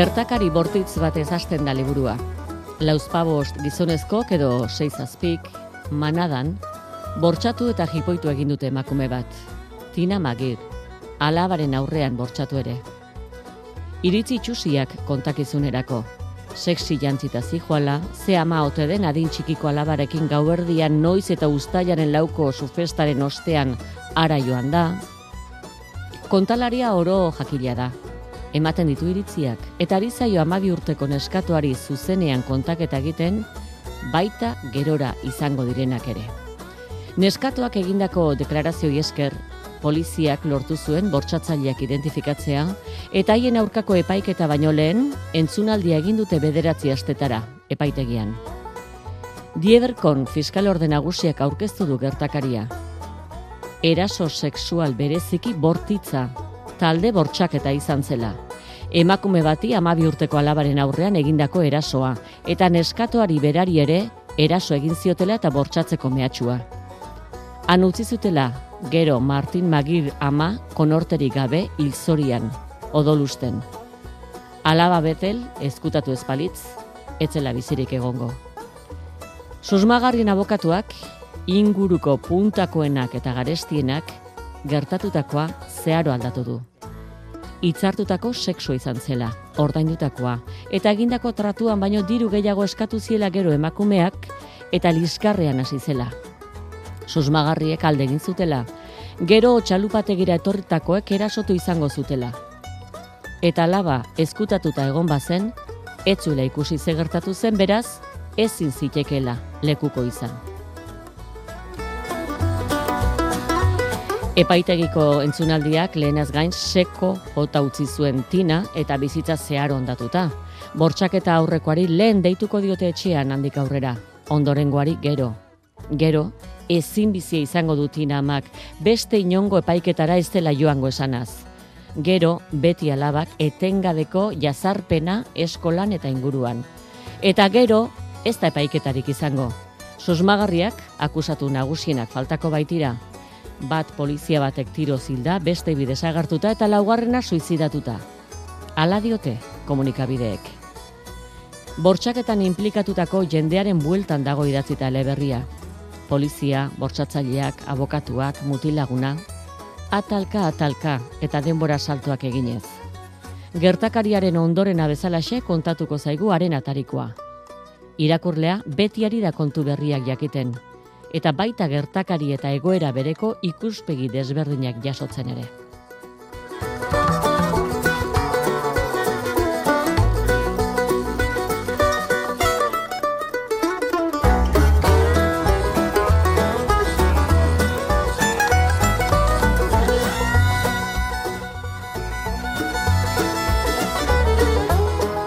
Gertakari bortitz batez hasten da liburua. Lauzpabost gizonezkok edo seizazpik, manadan, bortxatu eta jipoitu egin dute emakume bat. Tina Magir, alabaren aurrean bortxatu ere. Iritzi txusiak kontakizunerako. Sexi jantzita zijoala, ze ama ote den adin txikiko alabarekin gauerdian noiz eta ustaiaren lauko sufestaren ostean ara joan da. Kontalaria oro jakila da. Ematen ditu iritziak, eta ari zaio amabi urteko neskatuari zuzenean kontaketa egiten, baita gerora izango direnak ere. Neskatuak egindako deklarazioi esker, poliziak lortu zuen bortsatzaileak identifikatzea, eta haien aurkako epaiketa baino lehen, entzunaldia egin dute bederatzi astetara, epaitegian. Dieberkon fiskal orde nagusiak aurkeztu du gertakaria. Eraso sexual bereziki bortitza, talde bortxaketa izan zela. Emakume bati amabi urteko alabaren aurrean egindako erasoa, eta neskatoari berari ere eraso egin ziotela eta bortxatzeko mehatxua. Han utzi zutela, gero Martin Magir ama konorterik gabe hilzorian, odolusten. Alaba betel, ezkutatu ezpalitz, etzela bizirik egongo. Susmagarrien abokatuak, inguruko puntakoenak eta garestienak, gertatutakoa zeharo aldatu du. Itzartutako sexu izan zela, ordaindutakoa, eta egindako tratuan baino diru gehiago eskatu ziela gero emakumeak, eta liskarrean hasi zela. Susmagarriek alde egin zutela, gero txalupategira etorritakoek erasotu izango zutela. Eta laba ezkutatuta egon bazen, etzula ikusi ze gertatu zen beraz, ezin zitekela lekuko izan. Epaitegiko entzunaldiak lehenaz gain seko jota utzi zuen tina eta bizitza zehar ondatuta. Bortxaketa aurrekoari lehen deituko diote etxean handik aurrera, ondorengoari gero. Gero, ezin bizia izango du tina amak, beste inongo epaiketara ez dela joango esanaz. Gero, beti alabak etengabeko jazarpena eskolan eta inguruan. Eta gero, ez da epaiketarik izango. Susmagarriak, akusatu nagusienak faltako baitira, bat polizia batek tiro zilda, beste bide sagartuta eta laugarrena suizidatuta. Ala diote komunikabideek. Bortxaketan implikatutako jendearen bueltan dago idatzita eleberria. Polizia, bortsatzaileak, abokatuak, mutilaguna, atalka atalka eta denbora saltuak eginez. Gertakariaren ondorena bezalaxe kontatuko zaigu haren atarikoa. Irakurlea betiari da kontu berriak jakiten, eta baita gertakari eta egoera bereko ikuspegi desberdinak jasotzen ere.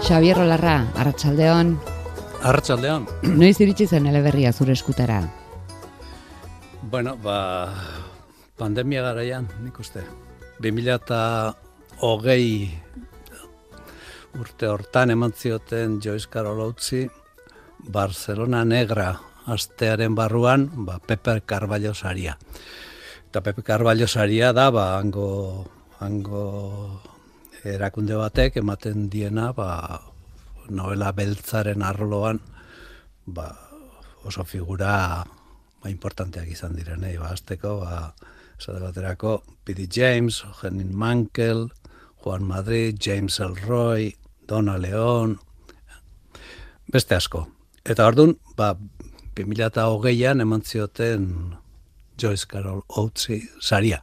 Xavier Rolarra, Arratsaldeon. Arratsaldeon. Noiz iritsi zen eleberria zure eskutara? Bueno, ba, pandemia garaian, nik uste. 2008 urte hortan eman zioten Joyce Carol Barcelona Negra astearen barruan, ba, Pepe Carballo saria. Eta Pepe Carballo saria da, ba, hango, hango erakunde batek ematen diena, ba, novela beltzaren arloan, ba, oso figura ba, importanteak izan direnei, ba, azteko, ba, esate baterako, Pidi James, Jenin Mankel, Juan Madrid, James Elroy, Dona León, beste asko. Eta ordun ba, 2008an eman zioten Joyce Carol Oatsi saria.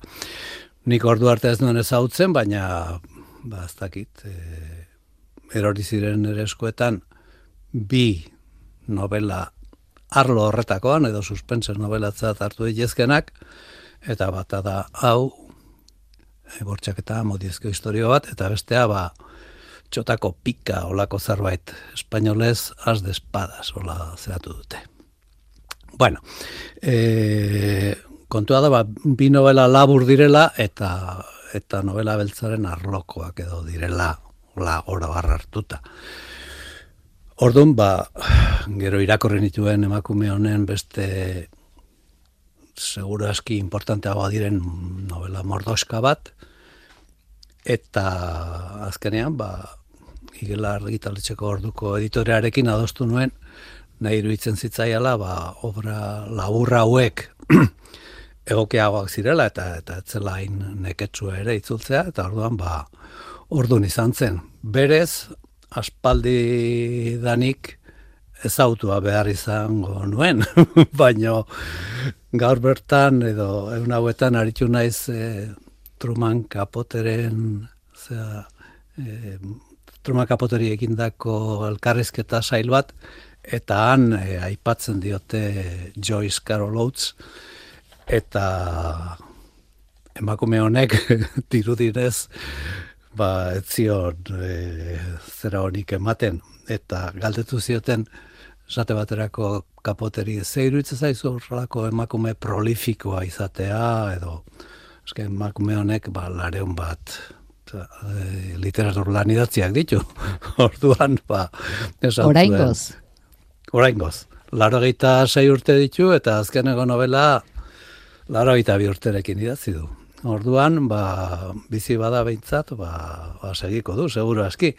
Nik ordu arte ez duen ezautzen, baina ba, ez dakit, e, erori ziren ere eskuetan, bi novela arlo horretakoan, edo suspense novelatzat hartu ditezkenak, eta bat da hau, e, bortxaketa modiezko historio bat, eta bestea, ba, txotako pika olako zerbait espainolez az de espadas ola zeratu dute. Bueno, e, kontua da, ba, bi novela labur direla eta eta novela beltzaren arlokoak edo direla la ora barra hartuta. Orduan, ba, gero irakorri nituen emakume honen beste seguro aski importanteagoa diren novela mordoska bat, eta azkenean, ba, igela argitaletxeko orduko editorearekin adostu nuen, nahi iruditzen zitzaiala, ba, obra laburra hauek egokiagoak zirela, eta eta etzela neketsua ere itzultzea, eta orduan, ba, orduan izan zen. Berez, aspaldi danik ezautua behar izango nuen, baino gaur bertan edo egun hauetan aritu naiz e, Truman Kapoteren zera, e, Truman Kapoteri egindako elkarrizketa sail bat eta han e, aipatzen diote Joyce Carol Oates eta emakume honek dirudinez ba ez zion e, zera honik ematen. Eta galdetu zioten esate baterako kapoteri zeiru zaizu horrelako emakume prolifikoa izatea edo eske emakume honek ba lareun bat e, literatur lan idatziak ditu. Orduan ba oraingoz. Oraingoz. Laro sei urte ditu eta azkeneko novela laro bi urterekin idatzi du Orduan, ba, bizi bada behintzat, ba, ba, segiko du, seguro aski.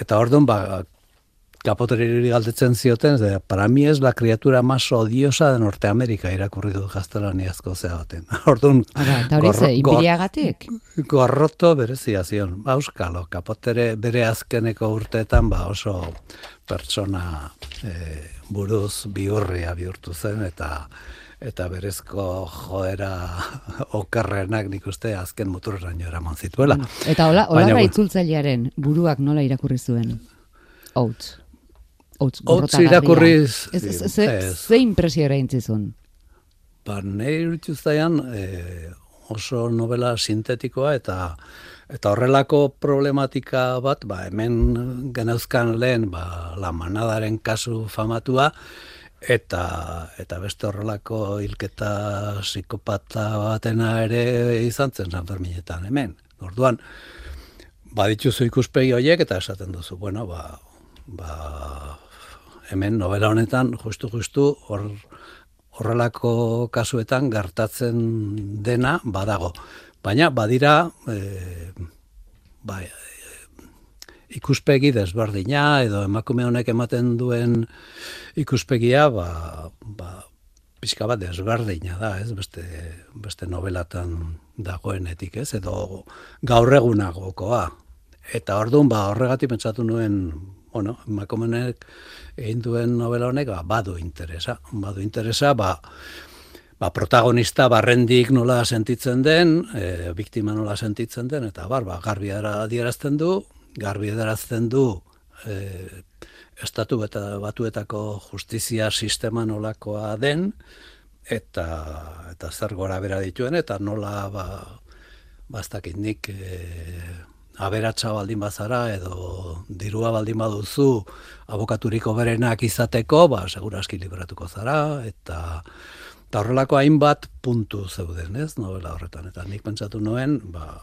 Eta orduan, ba, kapoteriri galdetzen zioten, de, para mi es la criatura más odiosa de Norteamerika irakurri du gaztelaniazko zea baten. Orduan, hori ze, inbiriagatik? Gorroto berezia zion. Ba, euskalo, kapotere bere azkeneko urteetan, ba, oso pertsona e, buruz biurria bihurtu zen, eta eta berezko joera okerrenak nik uste azken muturraino eraman zituela. Eta hola, hola itzultzailearen buruak nola irakurri zuen? Outs. Outs, Outs irakurri... Ez, ez, ez, ze impresio ere intzizun? Ba, nahi e, oso novela sintetikoa eta eta horrelako problematika bat, ba, hemen geneuzkan lehen, ba, la manadaren kasu famatua, eta eta beste horrelako hilketa psikopata batena ere izan zen San Ferminetan hemen. Orduan badituzu ikuspegi horiek eta esaten duzu, bueno, ba, ba hemen novela honetan justu justu hor horrelako kasuetan gertatzen dena badago. Baina badira e, ba, ikuspegi desberdina edo emakume honek ematen duen ikuspegia ba, ba pixka bat desberdina da, ez? Beste, beste novelatan dagoenetik, ez? Edo gaur egunagokoa. Eta orduan ba horregatik pentsatu nuen, bueno, emakumenek egin duen novela honek ba, badu interesa, badu interesa, ba ba, protagonista barrendik nola sentitzen den, e, biktima nola sentitzen den, eta bar, ba, garbi adierazten du, garbi edarazten du e, estatu eta batuetako justizia sistema nolakoa den eta eta zer gora bera dituen eta nola ba bastakit nik e, aberatsa baldin bazara edo dirua baldin baduzu abokaturiko berenak izateko ba segurazki libratuko zara eta eta horrelako hainbat puntu zeuden, ez? Novela horretan eta nik pentsatu noen, ba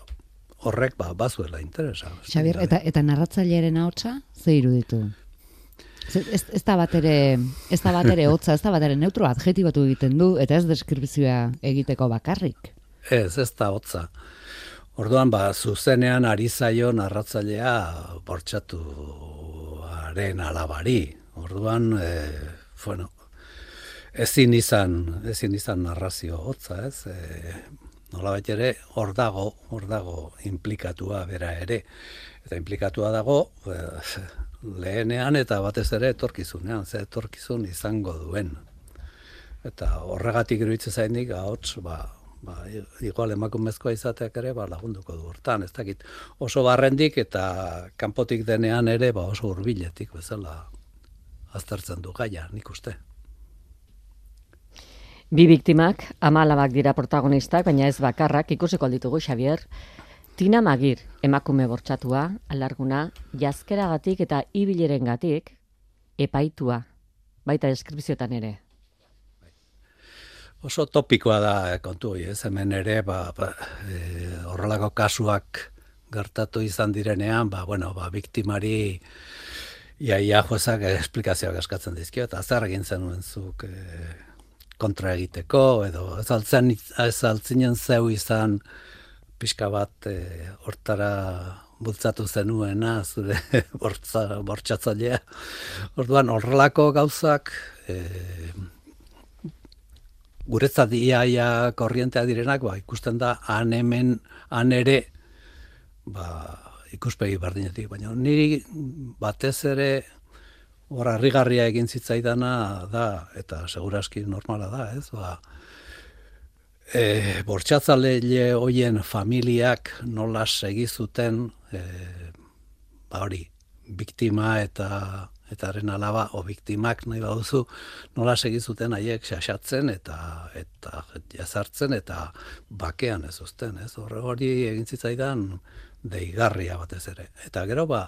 horrek ba bazuela interesa. Xabier, eta eta narratzailearen ahotsa ze iruditu? Ez, ez da bat ere, ez da bat ere hotza, ez da bat ere neutro adjetibatu egiten du, eta ez deskripzioa egiteko bakarrik. Ez, ez da hotza. Orduan, ba, zuzenean ari zaio narratzailea bortxatu haren alabari. Orduan, e, bueno, ezin izan, ezin izan narrazio hotza, ez? E, nola ere, hor dago, hor dago implikatua bera ere. Eta implikatua dago, eh, lehenean eta batez ere etorkizunean, ze etorkizun izango duen. Eta horregatik iruditze zainik, ahots, ba, ba, igual emakumezkoa izateak ere, ba, lagunduko du hortan, ez dakit, oso barrendik eta kanpotik denean ere, ba, oso hurbiletik bezala aztertzen du gaia, nik uste. Bi biktimak, amalabak dira protagonistak, baina ez bakarrak, ikusiko ditugu, Xavier. Tina Magir, emakume bortxatua, alarguna, jazkeragatik eta ibileren gatik, epaitua, baita deskripziotan ere. Oso topikoa da kontu, ez hemen ere, ba, ba, e, horrelako kasuak gertatu izan direnean, ba, bueno, ba, biktimari iaia joezak esplikazioak eskatzen dizkio, eta zer egin zenuen zuk, e, kontra egiteko, edo ez altzen, ez altzinen zeu izan pixka bat e, hortara bultzatu zenuena, zure bortza, bortxatzailea. Orduan, horrelako gauzak, e, guretzat iaia korrientea direnak, ba, ikusten da, han hemen, han ere, ba, ikuspegi berdinetik, baina niri batez ere, hor harrigarria egin zitzaidana da, eta seguraski normala da, ez, ba, e, bortxatzaleile hoien familiak nola segi zuten e, ba hori, biktima eta eta haren alaba o biktimak nahi baduzu nola segi zuten haiek xaxatzen eta eta jazartzen eta bakean ez uzten, ez? Horre hori egin zitzaidan deigarria batez ere. Eta gero ba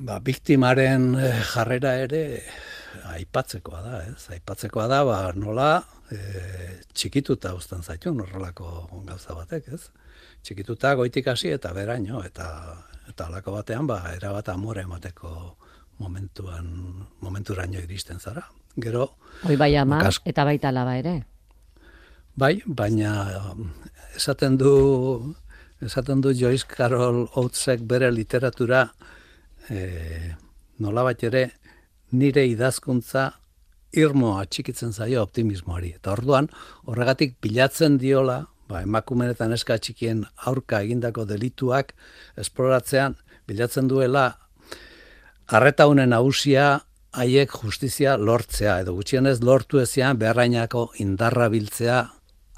ba biktimaren e, jarrera ere aipatzekoa da, ez? Aipatzekoa da ba nola e, txikituta uzten zaitu horrelako gauza batek, ez? Txikituta goitik hasi eta beraino eta eta halako batean ba erabat amore emateko momentuan momenturaino iristen zara. Gero Hoi bai ama eta baita laba ere. Bai, baina esaten du esaten du Joyce Carol Oatesek bere literatura eh nolabait ere nire idazkuntza irmo atxikitzen zaio optimismoari. Eta orduan, horregatik bilatzen diola, ba, emakumenetan eska txikien aurka egindako delituak esploratzean, bilatzen duela, arreta honen hausia haiek justizia lortzea, edo gutxienez lortu ezean beharrainako indarra biltzea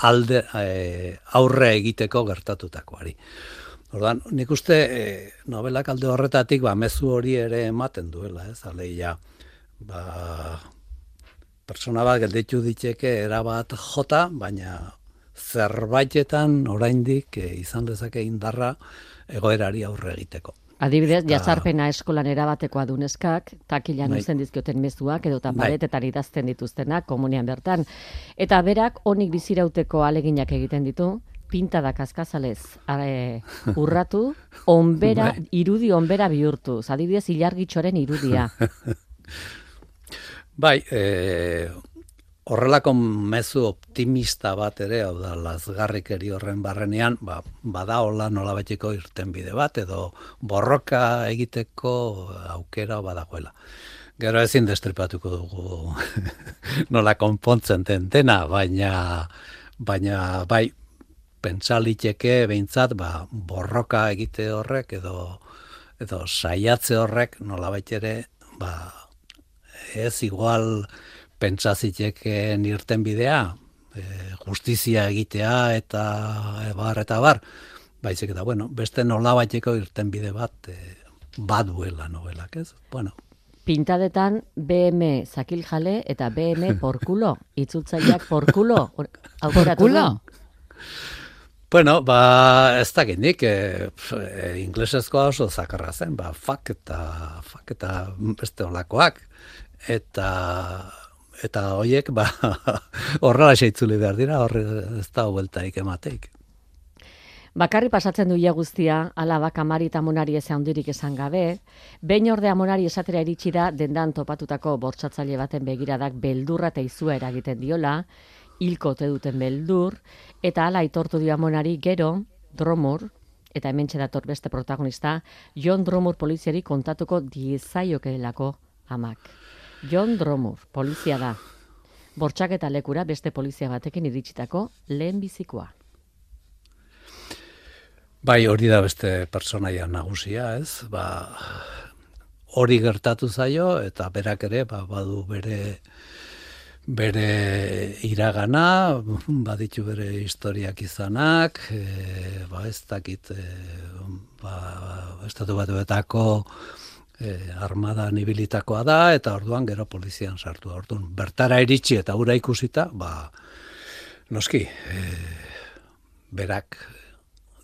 alde e, aurre egiteko gertatutakoari. Orduan, nik uste e, novelak alde horretatik ba, mezu hori ere ematen duela, ez, aleia, ba, persona bat gelditu diteke erabat jota, baina zerbaitetan oraindik e, izan dezake indarra egoerari aurre egiteko. Adibidez, Eta... jatzarpena eskolan erabatekoa duneskak, takilan bai. uzen dizkioten mezuak, edo taparetetan bai. idazten dituztenak, komunian bertan. Eta berak, onik bizirauteko aleginak egiten ditu, pintada kaskazalez are, urratu, onbera, bai. irudi onbera bihurtu. Adibidez, ilargitxoren irudia. Bai, e, horrelako mezu optimista bat ere, hau da, lazgarrikeri horren barrenean, ba, bada hola nola bide bat, edo borroka egiteko aukera badagoela. Gero ezin destripatuko dugu nola konpontzen den dena, baina, baina bai, pentsaliteke behintzat, ba, borroka egite horrek, edo, edo saiatze horrek nola ere, ba, ez igual pentsaziteken irten bidea, e, justizia egitea eta e, bar eta bar, baizik eta bueno, beste nola baiteko irten bide bat e, baduela novelak, ez? Bueno, Pintadetan BM zakil jale eta BM porkulo, itzultzaileak porkulo, porkulo? Bueno, ba, ez da nik, e, e, inglesezkoa oso zakarra zen, ba, fuck eta, fuck eta beste olakoak. Eta eta hoiek ba horrela seitzuli behar dira hor ez da hueltaik emateik. Bakarri pasatzen du guztia, ala bak amari eta monari ez handirik esan gabe, behin orde amonari esatera iritsi da dendan topatutako bortsatzaile baten begiradak beldurra eta izua eragiten diola, hilko te duten beldur, eta ala itortu dio amonari gero, dromur, eta hemen dator beste protagonista, John Dromur poliziari kontatuko diezaiokelako amak. John Dromur, polizia da. Bortxak eta lekura beste polizia batekin iritsitako lehen bizikoa. Bai, hori da beste personaia nagusia, ez? Ba, hori gertatu zaio eta berak ere ba, badu bere bere iragana, baditu bere historiak izanak, e, ba, ez dakit, e, ba, estatu batuetako e, armada nibilitakoa da, eta orduan gero polizian sartu. Orduan, bertara iritsi eta ura ikusita, ba, noski, e, berak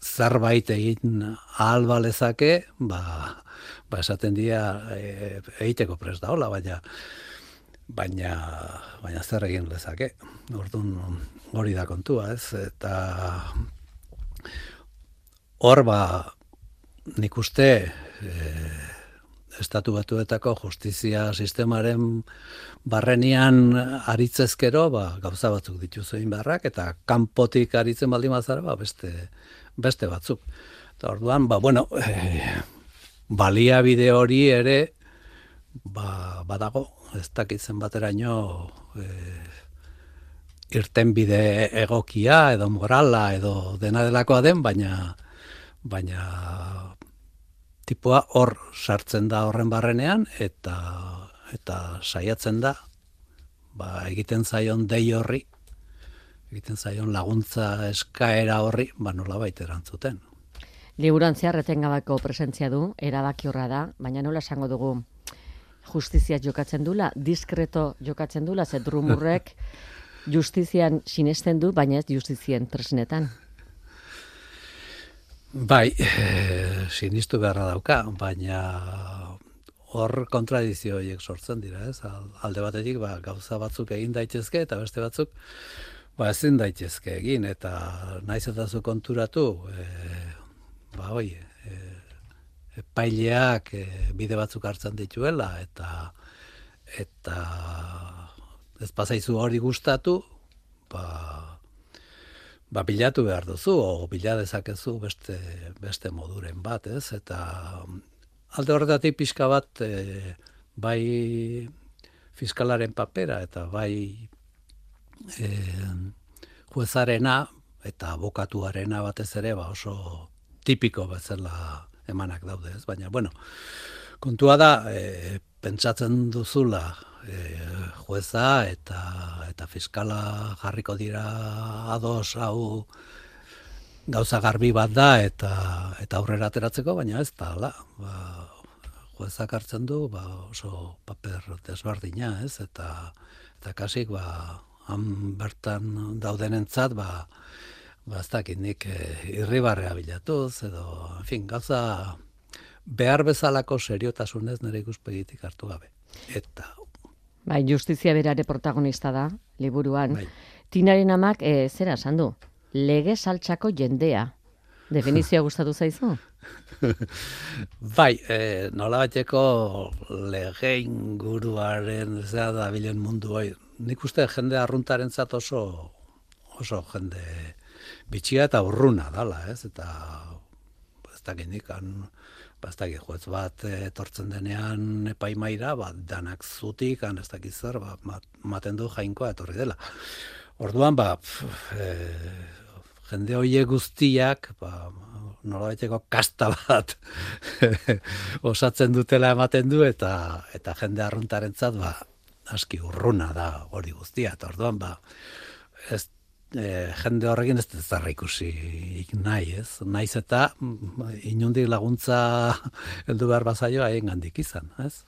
zerbait egin ahal balezake, ba, ba esaten dira e, egiteko prest da, hola, baina, baina, baina zer egin lezake. Orduan, hori da kontua, ez? Eta hor, ba, nik uste, e, estatu batuetako justizia sistemaren barrenian aritzezkero, ba, gauza batzuk dituzu barrak, eta kanpotik aritzen baldin bazara, ba, beste, beste batzuk. Eta orduan, ba, bueno, e, baliabide hori ere, ba, badago, ez dakitzen bateraino, e, irten bide egokia, edo morala, edo dena delakoa den, baina, baina tipua hor sartzen da horren barrenean, eta, eta saiatzen da, ba, egiten zaion dei horri, egiten zaion laguntza eskaera horri, ba, nola baita erantzuten. Liburuan zehar etengabako presentzia du, erabaki horra da, baina nola esango dugu justizia jokatzen dula, diskreto jokatzen dula, ze drumurrek justizian sinesten du, baina ez justizien tresnetan. Bai, e, sinistu beharra dauka, baina hor kontradizio horiek sortzen dira, ez? Alde batetik, ba, gauza batzuk egin daitezke, eta beste batzuk, ba, ezin daitezke egin, eta naiz eta zu konturatu, e, ba hoi, e, epaileak e, bide batzuk hartzen dituela eta eta ez pasaizu hori gustatu, ba ba bilatu behar duzu o bila dezakezu beste beste moduren bat, ez? Eta alde horretatik pixka bat e, bai fiskalaren papera eta bai e, juezarena eta abokatuarena batez ere ba oso tipiko bezala emanak daude, ez? Baina, bueno, kontua da, e, pentsatzen duzula e, jueza eta eta fiskala jarriko dira ados hau gauza garbi bat da eta eta aurrera ateratzeko, baina ez da, hala, ba, juezak hartzen du, ba, oso paper desbardina, ez? Eta eta kasik, ba, han bertan daudenentzat, ba, ba, ez dakit nik e, irribarrea bilatuz, edo, en fin, gauza behar bezalako seriotasunez nire ikuspegitik hartu gabe. Eta... Bai, justizia berare protagonista da, liburuan. Bai. Tinaren amak, e, zera esan du, lege saltxako jendea. Definizioa gustatu zaizu? bai, e, nola bateko lege inguruaren zera da bilen mundu bai. Nik uste jende arruntaren oso, oso jende bitxia eta urruna dala, ez? Eta ez da genikan, ba, ez da juez bat etortzen denean epaimaira, ba, danak zutik, han ez dakit zer, ba, maten du jainkoa etorri dela. Orduan, ba, pf, e, jende hoie guztiak, ba, nola kasta bat osatzen dutela ematen du, eta eta jende arruntaren ba, aski urruna da hori guztia, eta orduan, ba, ez e, jende horrekin ez da ikusi nahi, ez? Naiz eta mm, inundik laguntza heldu behar bazaio haien gandik izan, ez?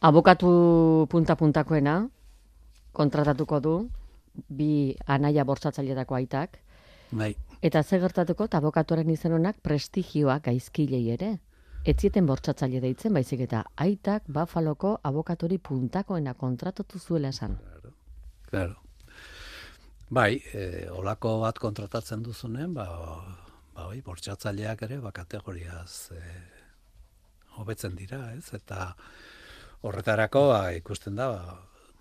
Abokatu punta-puntakoena kontratatuko du bi anaia bortzatzaileetako aitak. Bai. Eta ze gertatuko ta abokatuaren izen honak prestigioa gaizkilei ere. Etzieten bortzatzaile deitzen baizik eta aitak Bafaloko abokatori puntakoena kontratatu zuela esan. Claro. Claro. Bai, e, olako bat kontratatzen duzunen, ba, ba, oi, bortxatzaileak ere, ba, kategoriaz e, hobetzen dira, ez? Eta horretarako, ba, ikusten da, ba,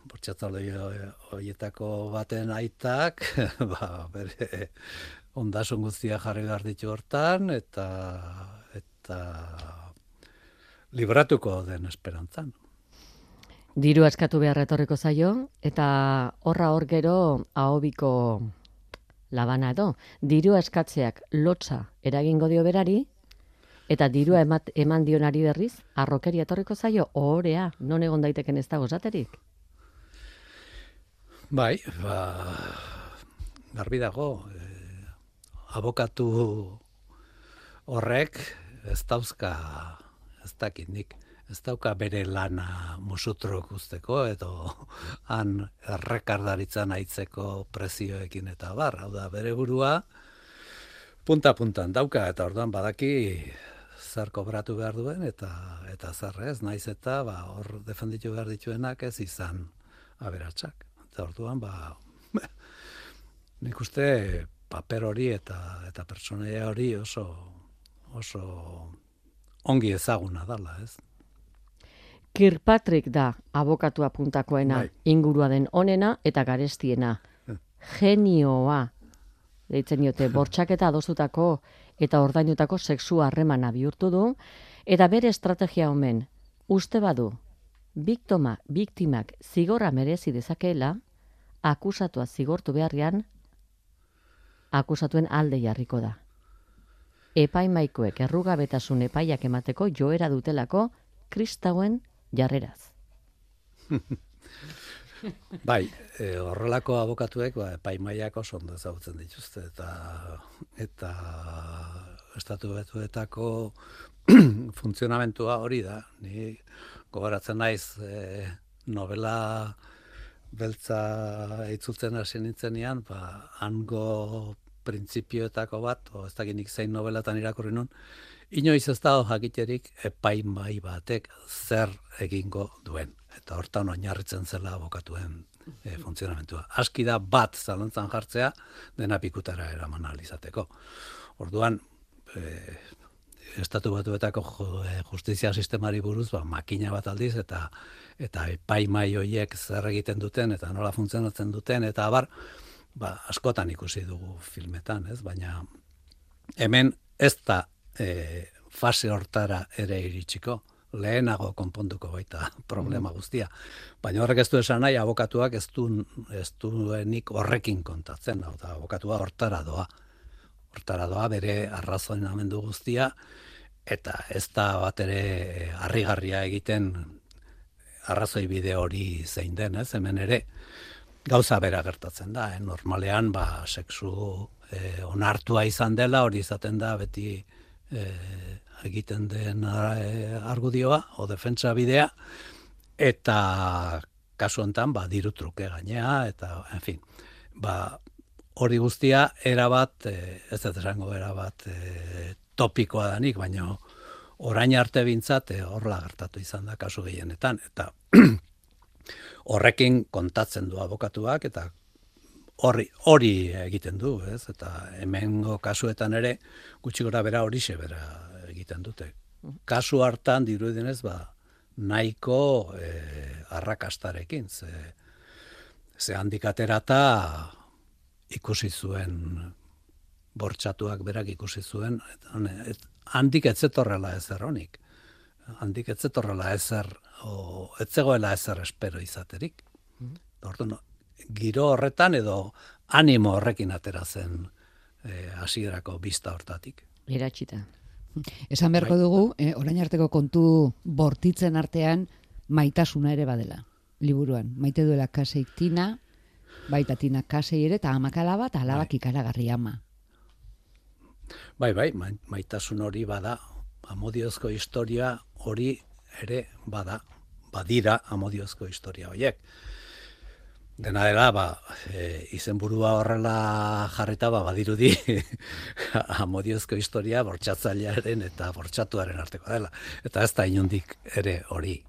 bortxatzaile horietako baten aitak, ba, bere ondasun guztia jarri behar ditu hortan, eta, eta libratuko den esperantzan. Diru askatu behar etorriko zaio, eta horra hor gero ahobiko labana edo. Diru askatzeak lotza eragingo dio berari, eta diru emat, eman dionari berriz, arrokeri etorriko zaio, ohorea, non egon daiteken ez dago zaterik? Bai, ba, garbi dago, eh, abokatu horrek ez dauzka, ez dakit nik, ez dauka bere lana musutro guzteko, edo han errekardaritzan aitzeko prezioekin eta bar, hau da bere burua punta-puntan dauka, eta orduan badaki zer kobratu behar duen, eta eta zer ez, naiz eta ba, hor defenditu behar dituenak ez izan aberatsak. Eta orduan, ba, nik uste paper hori eta eta pertsonaia hori oso oso ongi ezaguna dala, ez? Kirkpatrick da abokatua puntakoena bai. ingurua den onena eta garestiena. Genioa. Deitzen diote, bortxaketa adostutako eta ordainutako sexu harremana bihurtu du, eta bere estrategia omen, uste badu, biktoma, biktimak zigorra merezi dezakeela, akusatua zigortu beharrian, akusatuen alde jarriko da. Epaimaikoek errugabetasun epaiak emateko joera dutelako kristauen jarreraz. Bai, e, horrelako abokatuek ba, epaimaiak oso ondo ezagutzen dituzte eta eta estatu betuetako funtzionamentua hori da. Ni gogoratzen naiz e, novela beltza itzultzen hasi nintzenean, ba, hango printzipioetako bat, o ez dakinik zein novelatan irakurri nun, inoiz ez dago jakiterik epaimai batek zer egingo duen. Eta hortan oinarritzen zela abokatuen e, funtzionamentua. Aski da bat zalantzan jartzea dena pikutara eraman alizateko. Orduan, e, estatu batuetako eh, justizia sistemari buruz, ba, makina bat aldiz, eta eta epaimai hoiek zer egiten duten, eta nola funtzionatzen duten, eta abar, ba, askotan ikusi dugu filmetan, ez? Baina hemen ez da e, fase hortara ere iritsiko, lehenago konponduko baita problema mm. guztia. Baina horrek ez du esan nahi, abokatuak ez du, ez duenik horrekin kontatzen, hau da, abokatua hortara doa. Hortara doa bere arrazoinamendu guztia, eta ez da bat ere harrigarria egiten arrazoi bide hori zein den, ez, hemen ere, gauza bera gertatzen da, eh? normalean ba, sexu eh, onartua izan dela, hori izaten da beti eh, egiten den eh, argudioa o defentsa bidea, eta kasu honetan ba, diru truke gainea, eta, en fin, ba, hori guztia erabat, eh, ez ez esango erabat eh, topikoa danik, baina orain arte bintzat horla gertatu izan da kasu gehienetan, eta horrekin kontatzen du abokatuak eta hori hori egiten du, ez? Eta hemengo kasuetan ere gutxi gora bera hori bera egiten dute. Kasu hartan dirudienez ba nahiko e, arrakastarekin ze ze handikaterata ikusi zuen bortxatuak berak ikusi zuen et, handik ez zetorrela ez erronik handik ez zetorrela ezer, o, ez zegoela ezer espero izaterik. Mm -hmm. giro horretan edo animo horrekin atera zen e, hasierako bista hortatik. Iratxita. Esan beharko bai. dugu, eh, orain arteko kontu bortitzen artean maitasuna ere badela, liburuan. Maite duela kaseik tina, baita tina kasei ere, eta amakala bat alabak bai. ikaragarri ama. Bai, bai, maitasun hori bada, amodiozko historia hori ere bada, badira amodiozko historia horiek. Dena dela, ba, e, izenburua horrela jarreta, ba, badirudi amodiozko historia bortxatzailearen eta bortxatuaren arteko dela. Eta ez da inundik ere hori.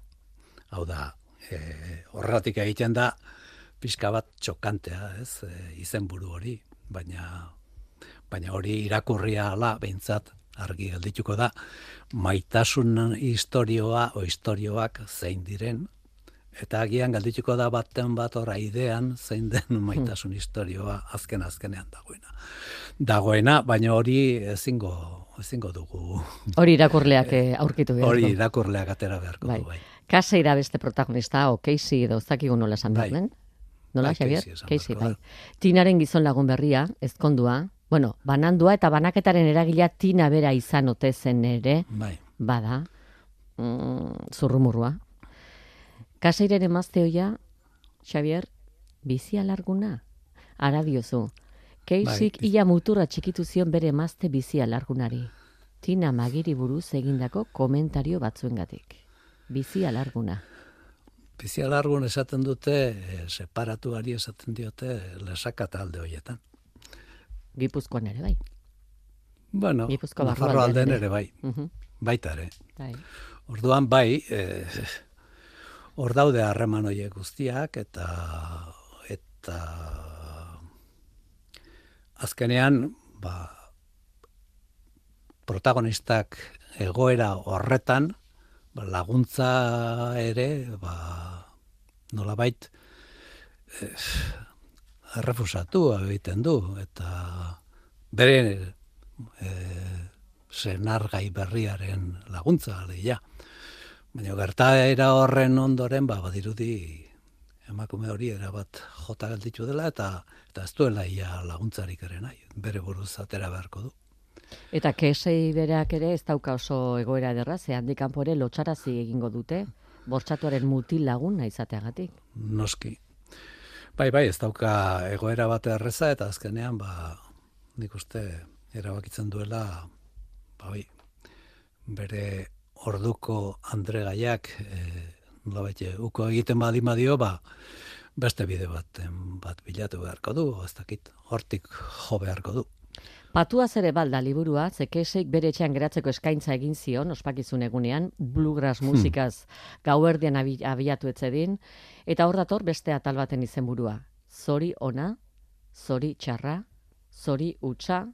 Hau da, e, horregatik egiten da, pixka bat txokantea, ez, e, izenburu hori. Baina, baina hori irakurria ala, behintzat, argi geldituko da maitasun historioa o historioak zein diren eta agian geldituko da baten bat ora idean zein den hmm. maitasun historioa azken azkenean dagoena. Dagoena, baina hori ezingo ezingo dugu. Hori irakurleak eh, aurkitu behar. Hori irakurleak atera beharko bai. du, bai. Kasa ira beste protagonista, o Casey edo zakigu nola esan behar, bai. Nola, bai, Xavier? Casey, bai. Tinaren gizon lagun berria, ezkondua, bueno, banandua eta banaketaren eragila tina bera izan ote zen ere, bai. bada, mm, zurrumurua. Kaseiren emazte Xavier, bizi alarguna? Ara diozu, keisik bai. ia muturra txikitu zion bere emazte bizi alargunari. Tina magiri buruz egindako komentario batzuengatik. Bizi alarguna. Bizi alargun esaten dute, eh, separatuari esaten diote, lesakata alde horietan. Gipuzkoan ere bai. Bueno, Nafarro alden ere bai. Baita ere. Bai. Orduan bai, eh, hor daude harreman horiek guztiak eta eta azkenean ba, protagonistak egoera horretan ba, laguntza ere ba, nolabait eh, errefusatu egiten du eta bere e, senargai berriaren laguntza, aleia. Baina gertaera horren ondoren, ba, badirudi emakume hori erabat jota gelditu dela eta eta ez duela ia laguntzarik ere nahi, bere buruz atera beharko du. Eta kesei bereak ere ez dauka oso egoera ederra, ze handik kanpo ere lotxarazi egingo dute, bortxatuaren mutil lagun izateagatik. Noski. Bai, bai, ez dauka egoera bat erreza eta azkenean, ba, nik uste erabakitzen duela, ba, bai, bere orduko Andre Gaiak, e, baite, uko egiten badi badio, ba, beste bide bat, bat bilatu beharko du, ez dakit, hortik jo beharko du. Patuaz ere balda liburua, zekeseik bere etxean geratzeko eskaintza egin zion, ospakizun egunean, bluegrass hmm. musikaz hmm. gauerdian abi, abiatu etzedin, eta hor dator beste atal baten izenburua. Zori ona, zori txarra, zori utxa,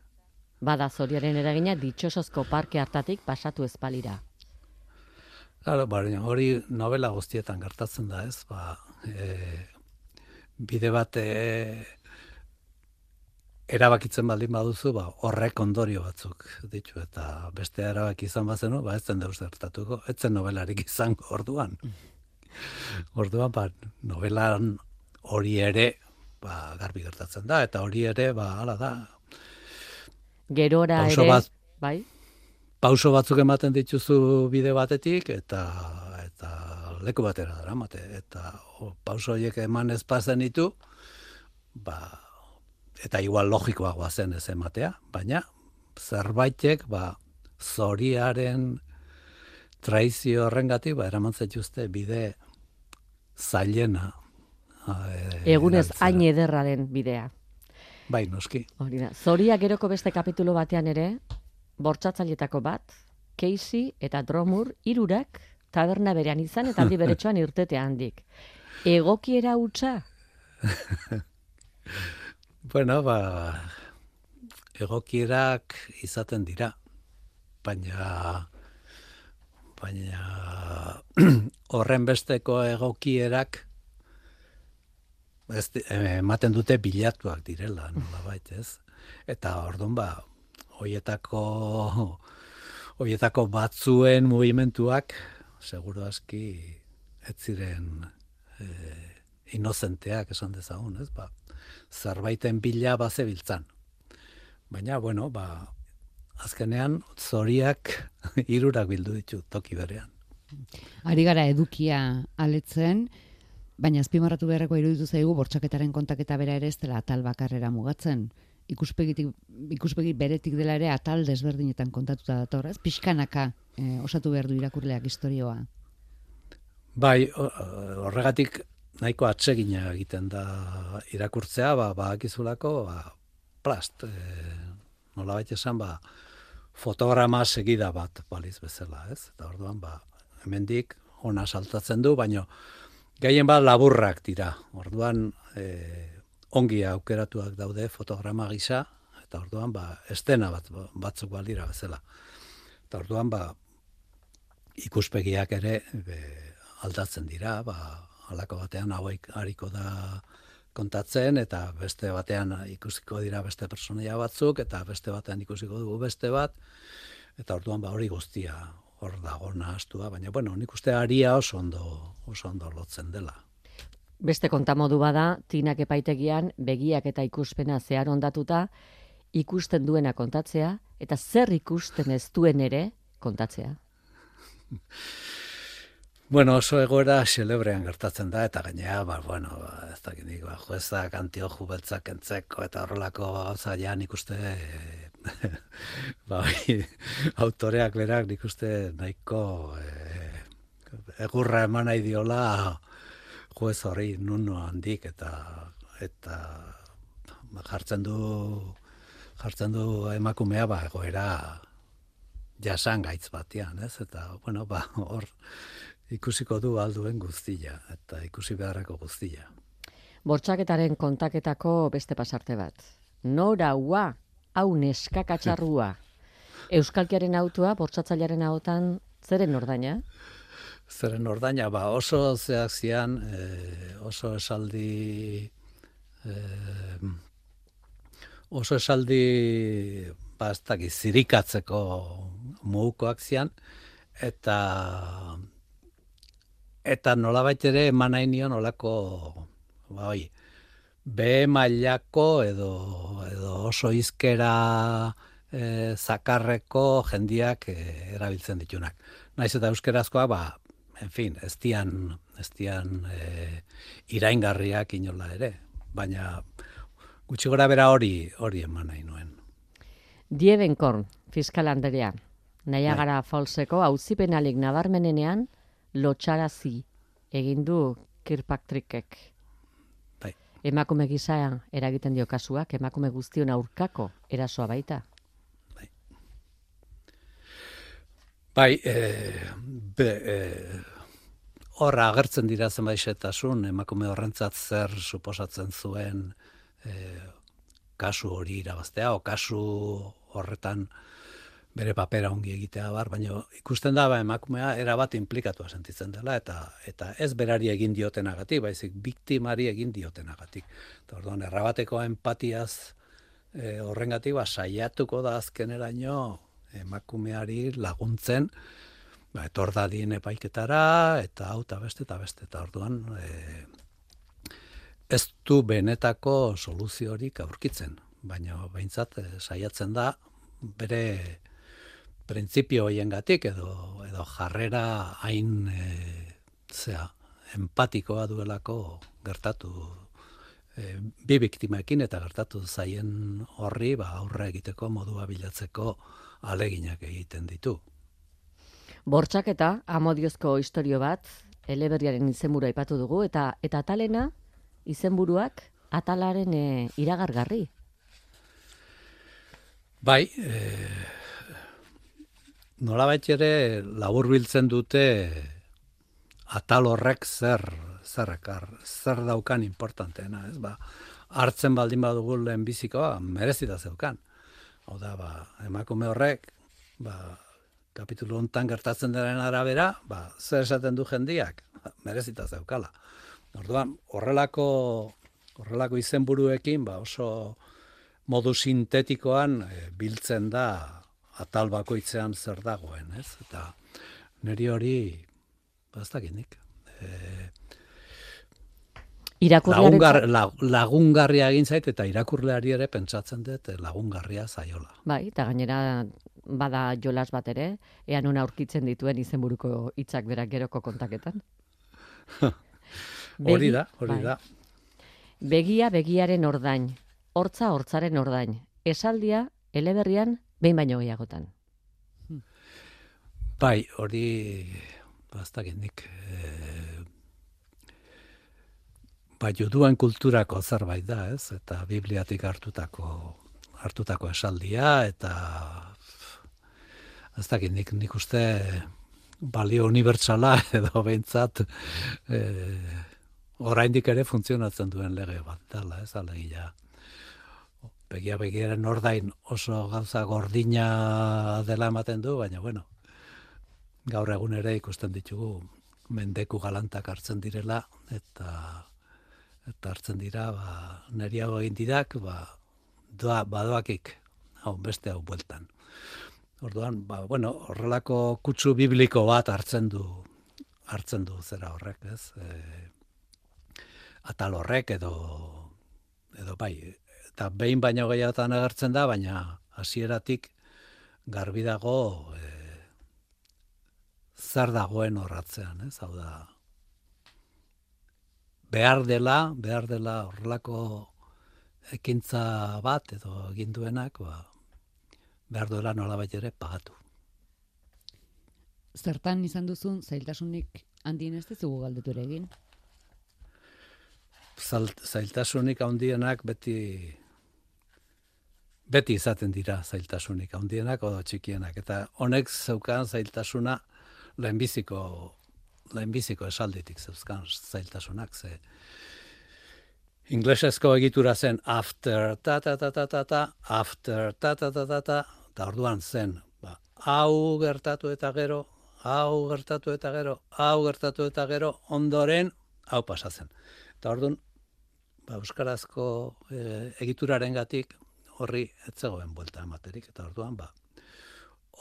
bada zoriaren eragina ditxosozko parke hartatik pasatu ezpalira. Claro, baina hori novela guztietan gertatzen da, ez? Ba, e, bide bat e, erabakitzen baldin baduzu, ba, horrek ondorio batzuk ditu, eta beste erabaki izan bazenu, ba, ez zen deus zertatuko, ez zen novelarik izango orduan. Orduan, ba, novelan hori ere, ba, garbi gertatzen da, eta hori ere, ba, ala da. Gerora ere, bat, bai? Pauso batzuk ematen dituzu bide batetik, eta eta leku batera dara, mate, eta o, pauso horiek eman ez pasen ditu, ba, eta igual logikoagoa zen ez ematea, baina zerbaitek ba zoriaren traizio horrengatik ba eraman zaituzte bide zailena. E, Egunez hain ederra den bidea. Bai, noski. Hori da. Zoria geroko beste kapitulo batean ere, bortzatzailetako bat, Casey eta Dromur irurak taberna berean izan eta aldi beretsuan irtetea handik. Egokiera hutsa? Bueno, ba, egokierak izaten dira, baina baina horren besteko egokierak ez, ematen dute bilatuak direla, nola baita ez? Eta orduan ba, hoietako hoietako batzuen mugimenduak seguru aski ez ziren eh, inozenteak esan dezagun, ez? Ba, zerbaiten bila baze biltzan. Baina, bueno, ba, azkenean, zoriak irurak bildu ditu toki berean. Ari gara edukia aletzen, baina azpimarratu beharreko iruditu zaigu bortxaketaren kontaketa bera ere ez dela atal bakarrera mugatzen. Ikuspegitik, ikuspegi beretik dela ere atal desberdinetan kontatuta dator, ez? Pixkanaka eh, osatu behar du irakurleak historioa. Bai, horregatik nahiko atsegina egiten da irakurtzea, ba, ba akizulako, ba, plast, e, nola baita esan, ba, fotograma segida bat baliz bezala, ez? Eta orduan, ba, hemendik ona saltatzen du, baino gehien bat laburrak dira. Orduan, e, ongi aukeratuak daude fotograma gisa, eta orduan, ba, estena bat batzuk baldira bezala. Eta orduan, ba, ikuspegiak ere be, aldatzen dira, ba, halako batean hauek hariko da kontatzen eta beste batean ikusiko dira beste personaia batzuk eta beste batean ikusiko dugu beste bat eta orduan ba hori guztia hor dago nahastua baina bueno nik uste aria oso ondo oso ondo lotzen dela. Beste kontamodu bada tinak epaitegian begiak eta ikuspena zehar ondatuta ikusten duena kontatzea eta zer ikusten ez duen ere kontatzea Bueno, oso egoera xelebrean gertatzen da, eta gainea, ba, bueno, ez da gindik, ba, juezak, antioju beltzak entzeko, eta horrelako gauza ja nik uste, ba, autoreak berak nik uste nahiko e, egurra eman nahi diola juez hori nuno handik, eta eta ba, jartzen du jartzen du emakumea ba egoera jasan gaitz batean, ez? Eta bueno, ba hor ikusiko du alduen guztia eta ikusi beharrako guztia. Bortxaketaren kontaketako beste pasarte bat. Nora ua, hau neskakatxarrua. Euskalkiaren autua, bortxatzailearen ahotan, zeren ordaina? Zeren ordaina, ba, oso zeak zian, e, oso esaldi, e, oso esaldi ba, ez dakit, zirikatzeko mugukoak zian, eta eta nolabait ere eman nahi nion olako, ba, oi, be mailako edo, edo oso izkera e, zakarreko jendiak e, erabiltzen ditunak. Naiz eta euskerazkoa, ba, en fin, ez dian, ez dian e, iraingarriak inola ere, baina gutxi gora bera hori hori eman nahi nuen. Diebenkorn, fiskal Andrea, naia gara falseko hauzipenalik nabarmenenean, lotxarazi egin du Kirkpatrickek. Bai. Emakume gisa eragiten dio kasuak, emakume guztion aurkako erasoa baita. Bai, e, be, e, horra agertzen dira zenbait emakume horrentzat zer suposatzen zuen e, kasu hori irabaztea, o kasu horretan bere papera ongi egitea bar, baina ikusten da ba, emakumea erabat inplikatua sentitzen dela, eta eta ez berari egin diotenagatik, baizik biktimari egin diotenagatik. Orduan, errabateko empatiaz e, horrengatik, ba, saiatuko da azkeneraino emakumeari laguntzen, ba, etor dadien epaiketara, eta hau eta beste, eta beste, eta orduan, e, ez du benetako soluziorik aurkitzen, baina behintzat e, saiatzen da, bere printzipio hoiengatik edo edo jarrera hain e, zea empatikoa duelako gertatu e, bi biktimekin eta gertatu zaien horri ba aurre egiteko modua bilatzeko aleginak egiten ditu. Bortxak eta amodiozko historio bat, eleberriaren izenburua ipatu dugu, eta eta atalena izenburuak atalaren e, iragargarri. Bai, e, nolabait ere labur biltzen dute atal horrek zer zer ekar, zer daukan importanteena, ez ba, hartzen baldin badugu lehen bizikoa, merezita zeukan. Hau da, ba, emakume horrek, ba, kapitulu hontan gertatzen denen arabera, ba, zer esaten du jendiak, merezita zeukala. Orduan, horrelako, horrelako izenburuekin, ba, oso modu sintetikoan e, biltzen da atal bakoitzean zer dagoen, ez? Eta niri hori ba, ez dakinik. E, lagungar, lagungarria egin zait eta irakurleari ere pentsatzen dut lagungarria zaiola. Bai, eta gainera bada jolas bat ere, ea nuna aurkitzen dituen izenburuko hitzak berak geroko kontaketan. hori da, hori bai. da. Begia begiaren ordain, hortza hortzaren ordain. Esaldia eleberrian behin baino gehiagotan. Bai, hori bastak nik e, bai juduan kulturako zerbait da, ez? Eta bibliatik hartutako hartutako esaldia eta ez dakit nik, nik uste balio unibertsala edo behintzat e, oraindik ere funtzionatzen duen lege bat dela, ez alegia begia begiaren ordain oso gauza gordina dela ematen du, baina bueno, gaur egun ere ikusten ditugu mendeku galantak hartzen direla, eta eta hartzen dira, ba, neriago egin didak, ba, doa, badoakik, hau, beste hau bueltan. Orduan, ba, bueno, horrelako kutsu bibliko bat hartzen du, hartzen du zera horrek, ez? E, atal horrek edo, edo bai, eta behin baino gehiagotan agertzen da, baina hasieratik garbi dago e, zer dagoen horratzean, ez? Hau da, behar dela, behar dela horrelako ekintza bat edo egin duenak, ba, behar duela nola ere pagatu. Zertan izan duzun zailtasunik handien ez dugu galdetu ere egin? Zailtasunik handienak beti beti izaten dira zailtasunik, handienak odo txikienak. Eta honek zeukan zailtasuna lehenbiziko, lehenbiziko esalditik zeuzkan zailtasunak. Ze inglesezko egitura zen after ta ta ta ta ta ta, after ta ta ta ta ta, eta orduan zen, ba, hau gertatu eta gero, hau gertatu eta gero, hau gertatu eta gero, ondoren, hau pasatzen. Eta orduan, ba, Euskarazko e, egituraren gatik, horri etzegoen buelta ematerik, eta orduan, ba,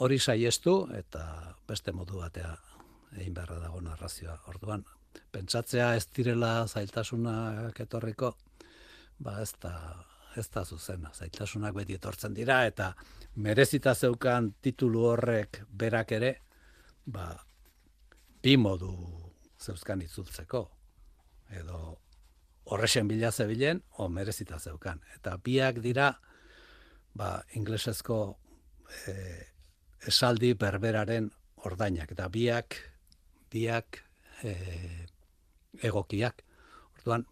hori saiestu eta beste modu batea egin beharra dago narrazioa. Orduan, pentsatzea ez direla zailtasunak etorriko, ba ez da, ez da zuzena. Zailtasunak beti etortzen dira, eta merezita zeukan titulu horrek berak ere, ba, bi modu zeuzkan itzultzeko. Edo horrexen bila zebilen, o merezita zeukan. Eta biak dira, ba, inglesezko e, esaldi berberaren ordainak. Eta biak, biak e, egokiak. Orduan,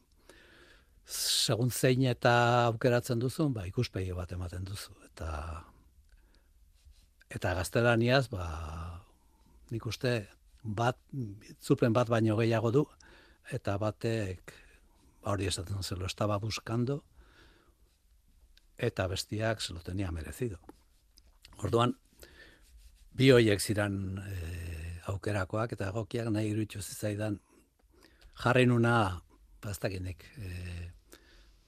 segun zein eta aukeratzen duzun, ba, ikuspegi bat ematen duzu. Eta eta gaztelaniaz, ba, nik uste, bat, zupen bat baino gehiago du, eta batek, ba, hori esaten se lo estaba buscando, eta bestiak se lo tenía merecido. Orduan, bi hoiek ziran e, aukerakoak eta egokiak nahi irutxu zizaidan jarri nuna, baztakinik, ba, e,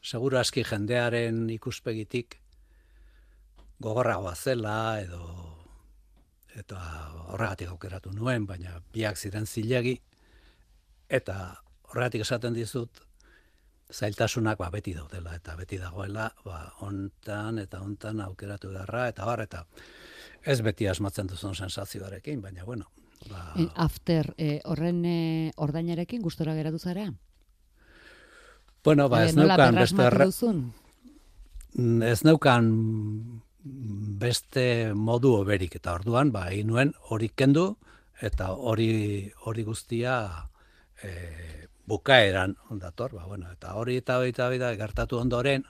seguro aski jendearen ikuspegitik gogorragoa zela edo eta horregatik aukeratu nuen, baina biak ziren zilegi eta horregatik esaten dizut zailtasunak ba, beti daudela eta beti dagoela ba, ontan eta ontan aukeratu garra eta bar eta ez beti asmatzen duzun sensazioarekin, baina bueno. Ba... E, after, e, horren e, ordainarekin gustora geratu zara? Bueno, ba, ez neukan beste Ez neukan beste modu oberik eta orduan ba egin nuen hori kendu eta hori hori guztia e, bukaeran ondator ba bueno eta hori eta hori eta hori da gertatu ondoren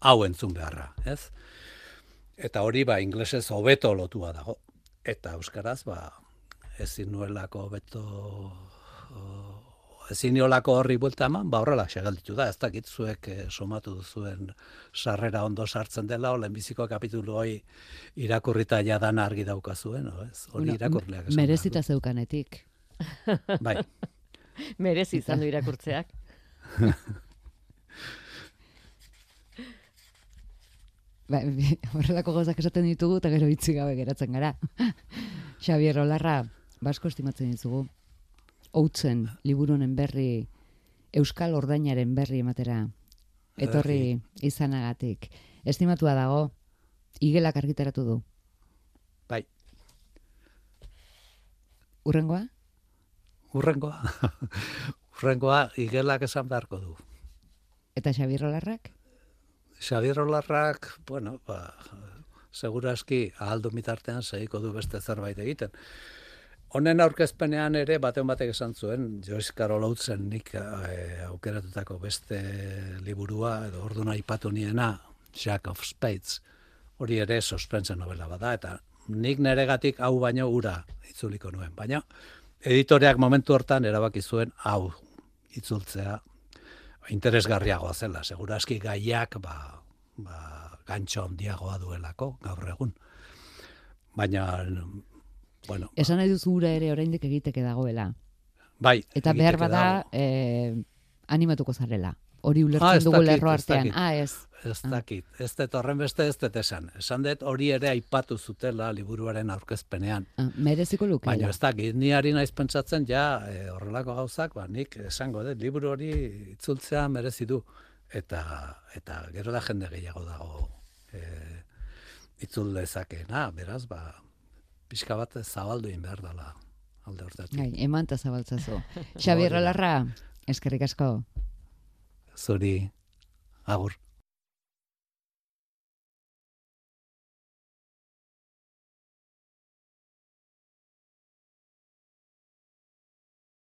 hau entzun beharra ez eta hori ba inglesez hobeto lotua dago eta euskaraz ba ezin nuelako beto ezin niolako horri buelta eman, ba horrela segalditu da, ez dakit zuek eh, somatu duzuen sarrera ondo sartzen dela, olen biziko kapitulu hoi irakurrita jadan argi daukazuen, no, ez? Hori irakurleak esan. Merezita zeukanetik. Bai. Merezi izan du irakurtzeak. Ba, horrelako gozak esaten ditugu eta gero hitzi gabe geratzen gara. Xavier Olarra, basko estimatzen ditugu outzen liburunen berri euskal ordainaren berri ematera etorri izanagatik. Estimatua dago igelak argitaratu du. Bai. Urrengoa? Urrengoa. Urrengoa igelak esan beharko du. Eta Xabier Olarrak? Xabier Olarrak, bueno, ba, seguraski ahaldu mitartean segiko du beste zerbait egiten. Honen aurkezpenean ere batean batek esan zuen, Joyce Carol Oatesen nik e, aukeratutako beste liburua, edo orduna ipatu niena, Jack of Spades, hori ere suspense novela bada, eta nik neregatik hau baino ura itzuliko nuen. Baina editoreak momentu hortan erabaki zuen hau itzultzea interesgarriagoa zela, seguraski gaiak ba, ba, gantxo handiagoa duelako gaur egun. Baina Bueno, Esan nahi duzu gura ere oraindik egiteke dagoela. Bai. Eta behar bada eh, animatuko zarela. Hori ulertzen ah, dugu lerro artean. Ah, ez. Ez dakit. Ez dut horren beste ez dut esan. Esan dut hori ere aipatu zutela liburuaren aurkezpenean. Ah, mereziko luke. Baina ez dakit, ni ari naiz pentsatzen ja e, horrelako gauzak, ba, nik esango dut, liburu hori itzultzea merezi du. Eta, eta gero da jende gehiago dago e, itzul dezakena, beraz, ba, pixka bat zabaldu in behar dela alde hortatik. Gai, eman eta zabaltzazu. Xabier Olarra, eskerrik asko. Zuri, agur.